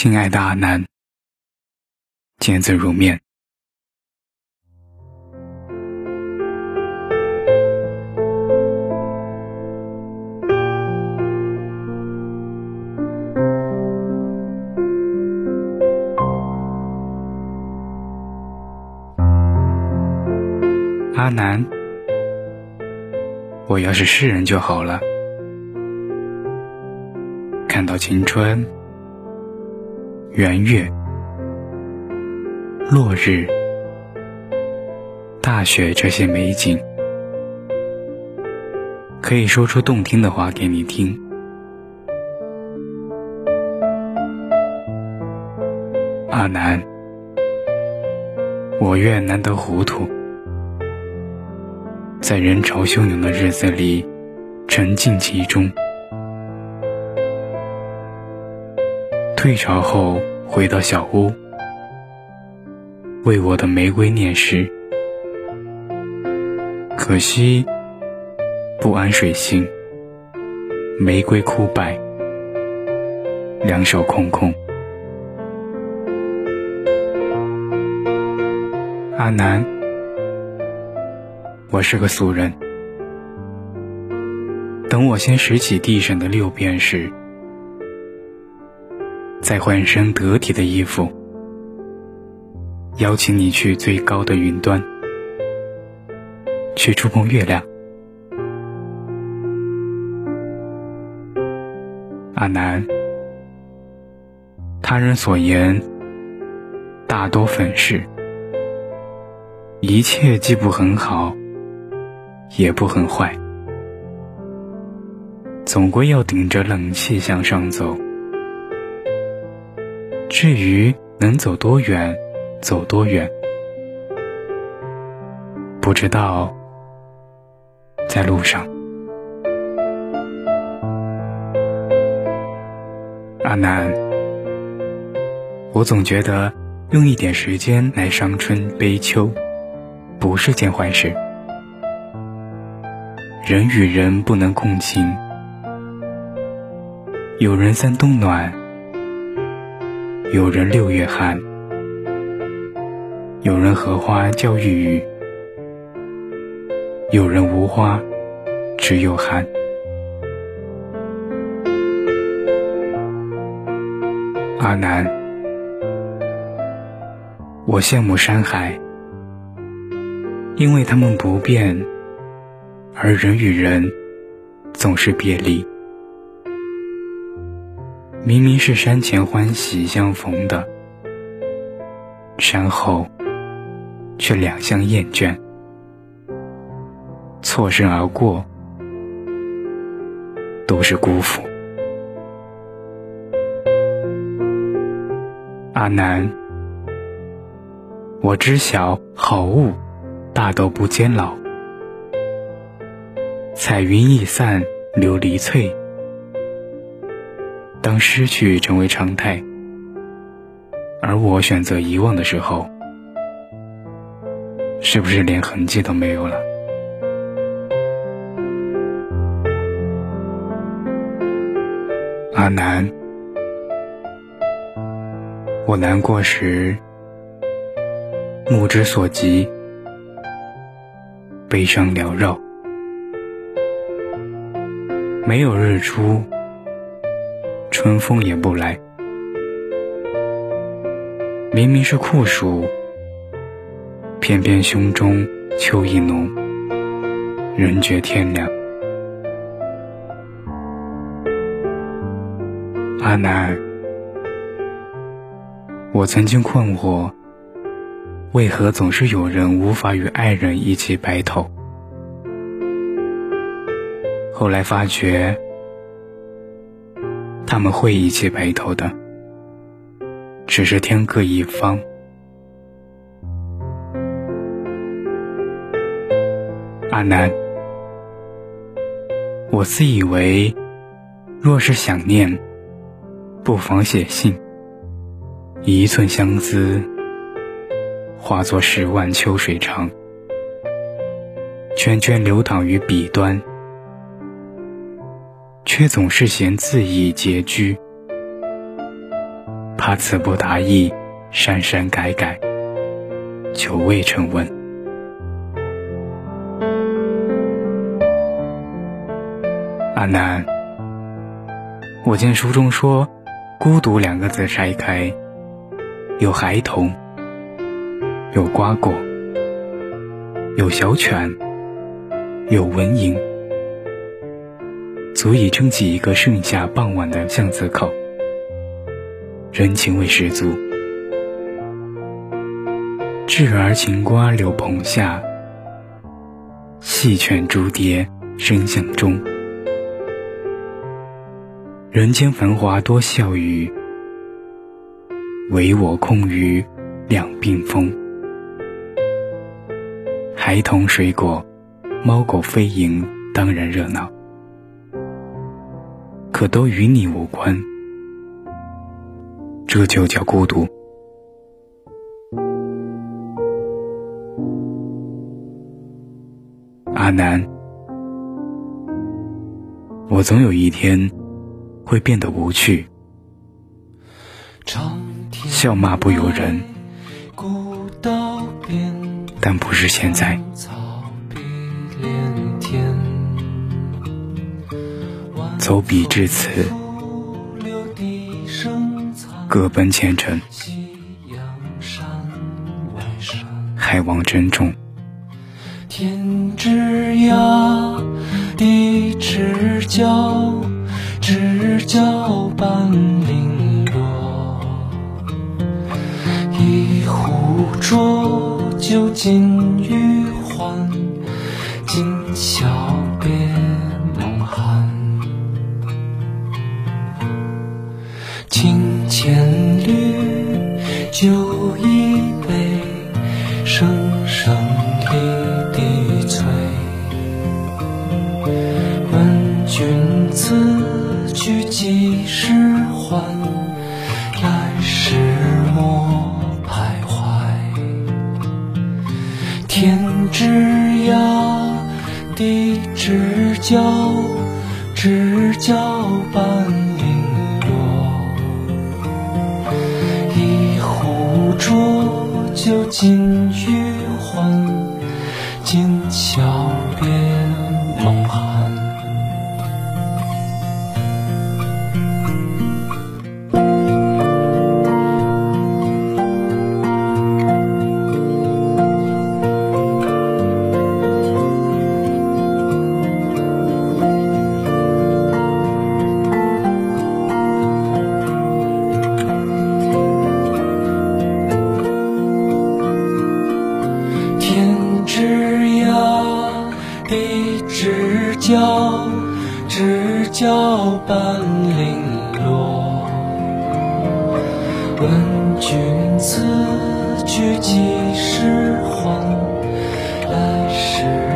亲爱的阿南，见字如面。阿南，我要是诗人就好了。看到青春、圆月、落日、大雪这些美景，可以说出动听的话给你听。阿南，我愿难得糊涂。在人潮汹涌的日子里，沉浸其中。退潮后回到小屋，为我的玫瑰念诗。可惜不安水性，玫瑰枯败，两手空空。阿南。我是个俗人，等我先拾起地上的六便士，再换身得体的衣服，邀请你去最高的云端，去触碰月亮。阿南，他人所言大多粉饰，一切既不很好。也不很坏，总归要顶着冷气向上走。至于能走多远，走多远，不知道。在路上，阿南，我总觉得用一点时间来伤春悲秋，不是件坏事。人与人不能共情，有人三冬暖，有人六月寒，有人荷花叫玉宇，有人无花只有寒。阿南，我羡慕山海，因为他们不变。而人与人总是别离，明明是山前欢喜相逢的，山后却两相厌倦，错身而过，都是辜负。阿南，我知晓好物大都不坚牢。彩云易散琉璃脆。当失去成为常态，而我选择遗忘的时候，是不是连痕迹都没有了？阿南，我难过时，目之所及，悲伤缭绕。没有日出，春风也不来。明明是酷暑，偏偏胸中秋意浓，人觉天凉。阿南，我曾经困惑，为何总是有人无法与爱人一起白头？后来发觉，他们会一起白头的，只是天各一方。阿南，我自以为，若是想念，不妨写信，一寸相思，化作十万秋水长，涓涓流淌于笔端。却总是嫌字意拮据，怕词不达意，删删改改，久未成文。阿南，我见书中说，孤独两个字拆开，有孩童，有瓜果，有小犬，有蚊蝇，足以撑起一个盛夏傍晚的巷子口。人情味十足，稚儿擎瓜柳棚下，戏犬逐蝶声响中。人间繁华多笑语，唯我空余两鬓风。孩童水果，猫狗飞蝇，当然热闹，可都与你无关。这就叫孤独，阿南，我总有一天会变得无趣，笑骂不由人，但不是现在。走笔至此。各奔前程，还望珍重。天之涯，地之角，知交半零落。一壶浊酒尽余欢，今宵此去几时还？来时莫徘徊。天之涯，地之角，知交半零落。一壶浊。酒尽余问君此去几时还？来时